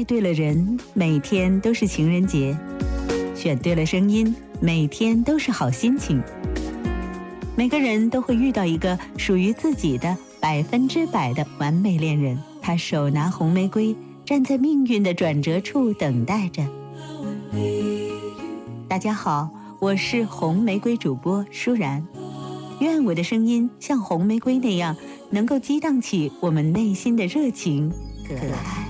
爱对了人，每天都是情人节；选对了声音，每天都是好心情。每个人都会遇到一个属于自己的百分之百的完美恋人，他手拿红玫瑰，站在命运的转折处等待着。大家好，我是红玫瑰主播舒然，愿我的声音像红玫瑰那样，能够激荡起我们内心的热情、可爱。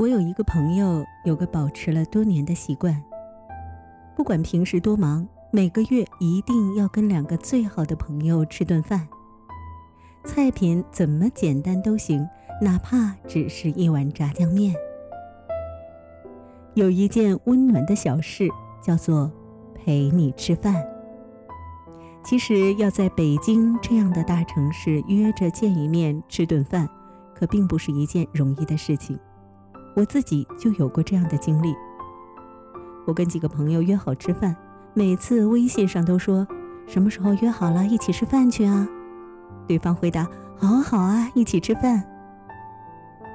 我有一个朋友，有个保持了多年的习惯，不管平时多忙，每个月一定要跟两个最好的朋友吃顿饭。菜品怎么简单都行，哪怕只是一碗炸酱面。有一件温暖的小事，叫做陪你吃饭。其实要在北京这样的大城市约着见一面吃顿饭，可并不是一件容易的事情。我自己就有过这样的经历。我跟几个朋友约好吃饭，每次微信上都说什么时候约好了一起吃饭去啊？对方回答：好好啊，一起吃饭。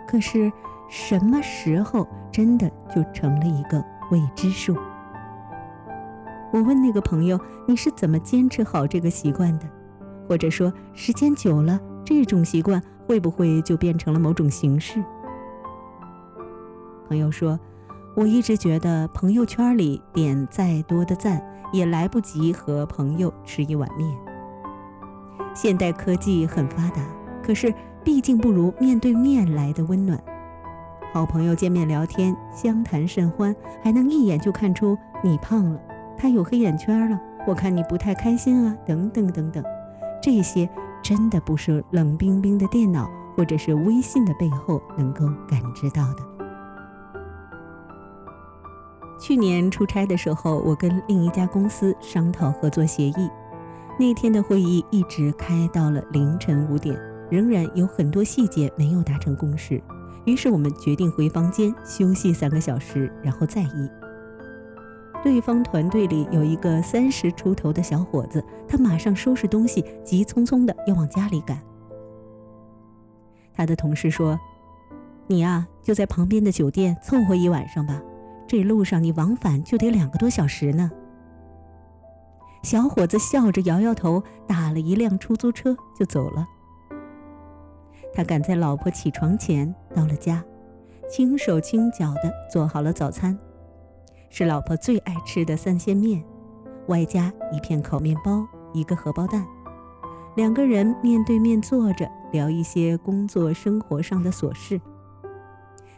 可是什么时候真的就成了一个未知数？我问那个朋友：你是怎么坚持好这个习惯的？或者说时间久了，这种习惯会不会就变成了某种形式？朋友说：“我一直觉得朋友圈里点再多的赞，也来不及和朋友吃一碗面。现代科技很发达，可是毕竟不如面对面来的温暖。好朋友见面聊天，相谈甚欢，还能一眼就看出你胖了，他有黑眼圈了，我看你不太开心啊，等等等等。这些真的不是冷冰冰的电脑或者是微信的背后能够感知到的。”去年出差的时候，我跟另一家公司商讨合作协议。那天的会议一直开到了凌晨五点，仍然有很多细节没有达成共识。于是我们决定回房间休息三个小时，然后再议。对方团队里有一个三十出头的小伙子，他马上收拾东西，急匆匆的要往家里赶。他的同事说：“你呀，就在旁边的酒店凑合一晚上吧。”这路上你往返就得两个多小时呢。小伙子笑着摇摇头，打了一辆出租车就走了。他赶在老婆起床前到了家，轻手轻脚地做好了早餐，是老婆最爱吃的三鲜面，外加一片烤面包，一个荷包蛋。两个人面对面坐着聊一些工作生活上的琐事。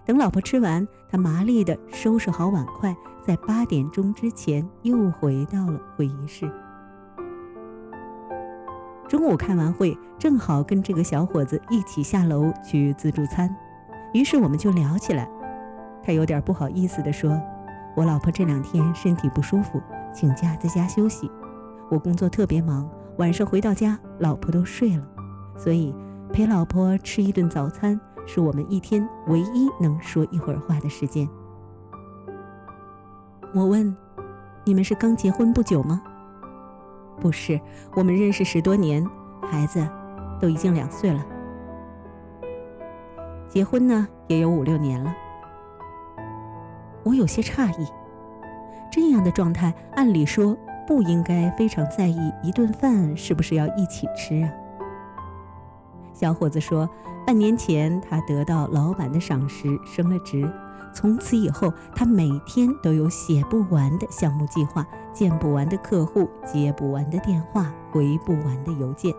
等老婆吃完，他麻利地收拾好碗筷，在八点钟之前又回到了会议室。中午开完会，正好跟这个小伙子一起下楼去自助餐，于是我们就聊起来。他有点不好意思地说：“我老婆这两天身体不舒服，请假在家休息。我工作特别忙，晚上回到家，老婆都睡了，所以陪老婆吃一顿早餐是我们一天唯一能说一会儿话的时间。”我问：“你们是刚结婚不久吗？”不是，我们认识十多年，孩子都已经两岁了。结婚呢也有五六年了。我有些诧异，这样的状态，按理说不应该非常在意一顿饭是不是要一起吃啊。小伙子说，半年前他得到老板的赏识，升了职。从此以后，他每天都有写不完的项目计划，见不完的客户，接不完的电话，回不完的邮件。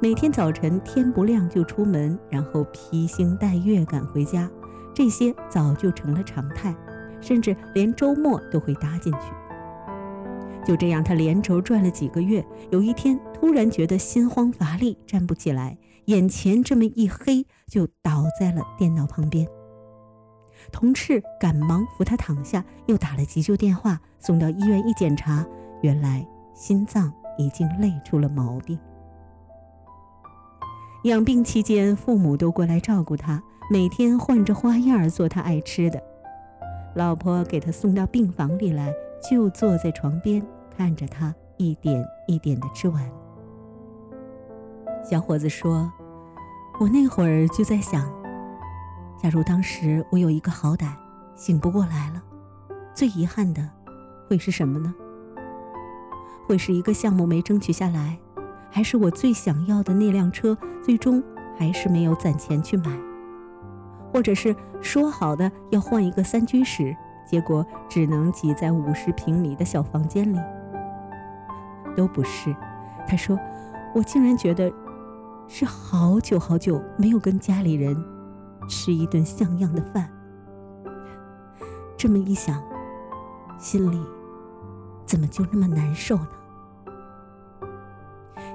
每天早晨天不亮就出门，然后披星戴月赶回家，这些早就成了常态，甚至连周末都会搭进去。就这样，他连轴转了几个月，有一天突然觉得心慌乏力，站不起来，眼前这么一黑，就倒在了电脑旁边。同事赶忙扶他躺下，又打了急救电话，送到医院一检查，原来心脏已经累出了毛病。养病期间，父母都过来照顾他，每天换着花样做他爱吃的。老婆给他送到病房里来，就坐在床边看着他一点一点的吃完。小伙子说：“我那会儿就在想。”假如当时我有一个好歹，醒不过来了，最遗憾的会是什么呢？会是一个项目没争取下来，还是我最想要的那辆车最终还是没有攒钱去买？或者是说好的要换一个三居室，结果只能挤在五十平米的小房间里？都不是。他说，我竟然觉得是好久好久没有跟家里人。吃一顿像样的饭，这么一想，心里怎么就那么难受呢？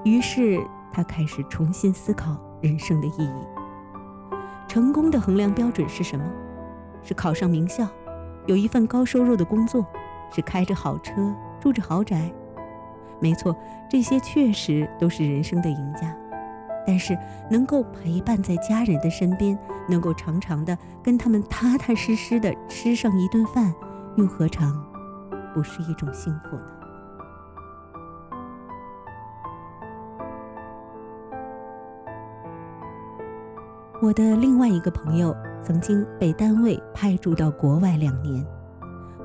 于是他开始重新思考人生的意义。成功的衡量标准是什么？是考上名校，有一份高收入的工作，是开着好车，住着豪宅。没错，这些确实都是人生的赢家。但是能够陪伴在家人的身边，能够常常的跟他们踏踏实实的吃上一顿饭，又何尝不是一种幸福呢？我的另外一个朋友曾经被单位派驻到国外两年，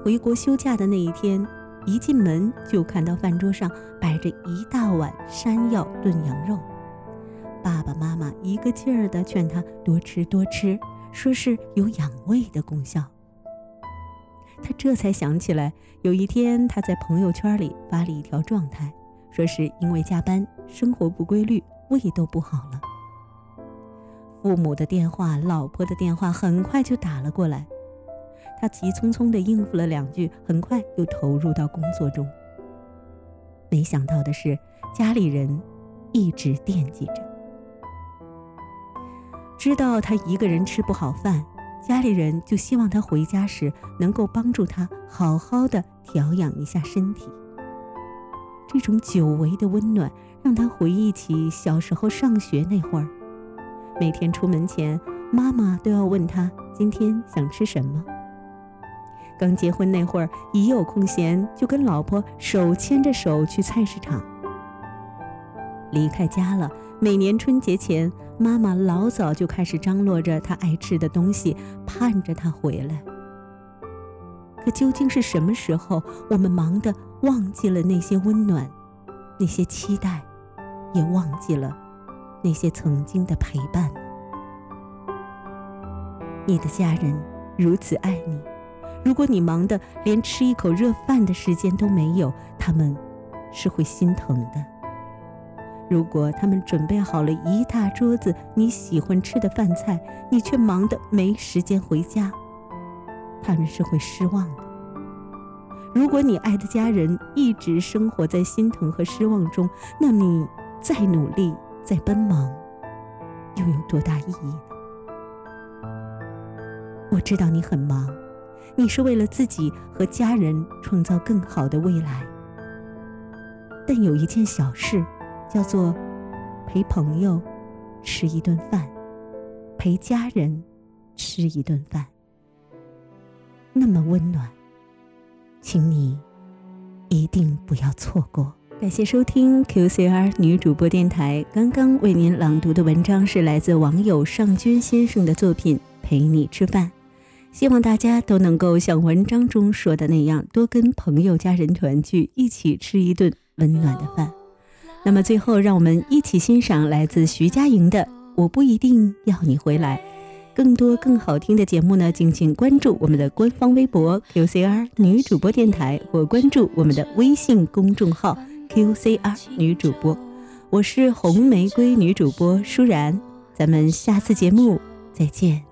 回国休假的那一天，一进门就看到饭桌上摆着一大碗山药炖羊肉。爸爸妈妈一个劲儿地劝他多吃多吃，说是有养胃的功效。他这才想起来，有一天他在朋友圈里发了一条状态，说是因为加班、生活不规律，胃都不好了。父母的电话、老婆的电话很快就打了过来，他急匆匆地应付了两句，很快又投入到工作中。没想到的是，家里人一直惦记着。知道他一个人吃不好饭，家里人就希望他回家时能够帮助他好好的调养一下身体。这种久违的温暖让他回忆起小时候上学那会儿，每天出门前，妈妈都要问他今天想吃什么。刚结婚那会儿，一有空闲就跟老婆手牵着手去菜市场。离开家了，每年春节前。妈妈老早就开始张罗着她爱吃的东西，盼着她回来。可究竟是什么时候，我们忙得忘记了那些温暖，那些期待，也忘记了那些曾经的陪伴？你的家人如此爱你，如果你忙得连吃一口热饭的时间都没有，他们是会心疼的。如果他们准备好了一大桌子你喜欢吃的饭菜，你却忙得没时间回家，他们是会失望的。如果你爱的家人一直生活在心疼和失望中，那你再努力、再奔忙，又有多大意义呢？我知道你很忙，你是为了自己和家人创造更好的未来。但有一件小事，叫做陪朋友吃一顿饭，陪家人吃一顿饭，那么温暖，请你一定不要错过。感谢收听 QCR 女主播电台。刚刚为您朗读的文章是来自网友尚军先生的作品《陪你吃饭》。希望大家都能够像文章中说的那样，多跟朋友、家人团聚，一起吃一顿温暖的饭。那么最后，让我们一起欣赏来自徐佳莹的《我不一定要你回来》。更多更好听的节目呢，敬请关注我们的官方微博 QCR 女主播电台，或关注我们的微信公众号 QCR 女主播。我是红玫瑰女主播舒然，咱们下次节目再见。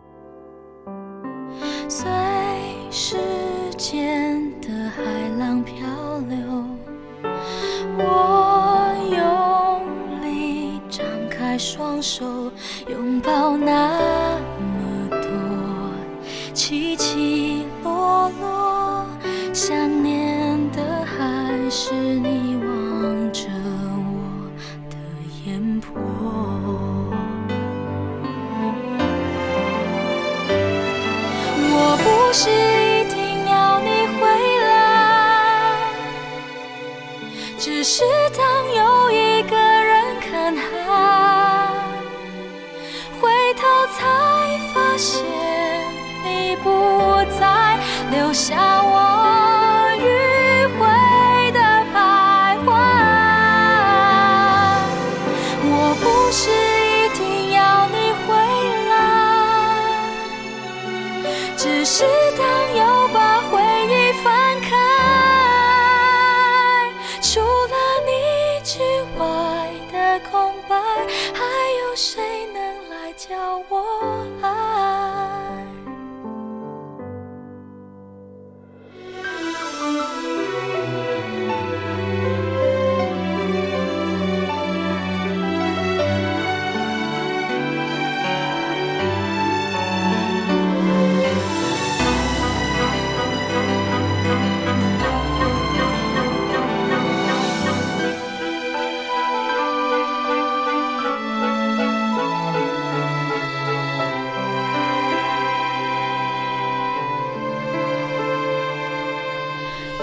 手，拥抱那么多起起落落，想念的还是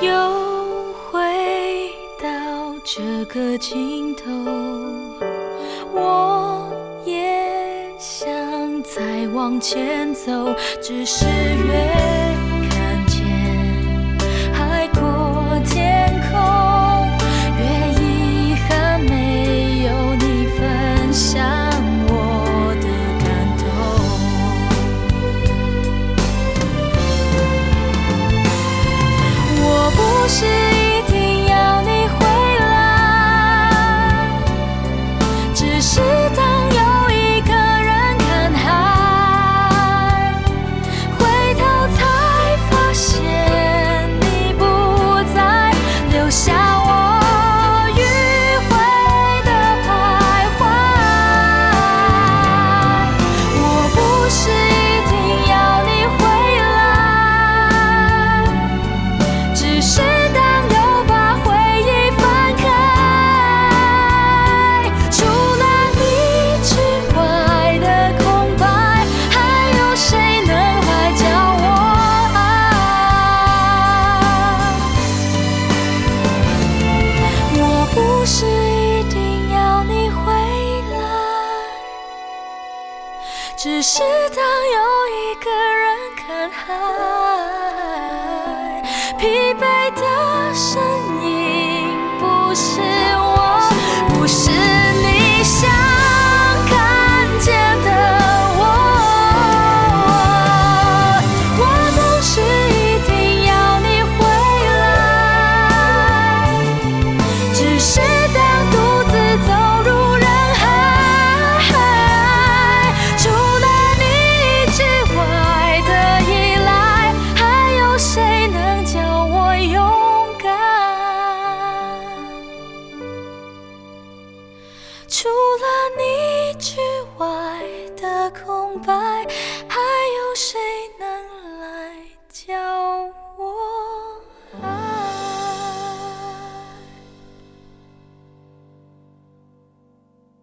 又回到这个尽头，我也想再往前走，只是越是只是当又一个人看海，疲惫的身影不是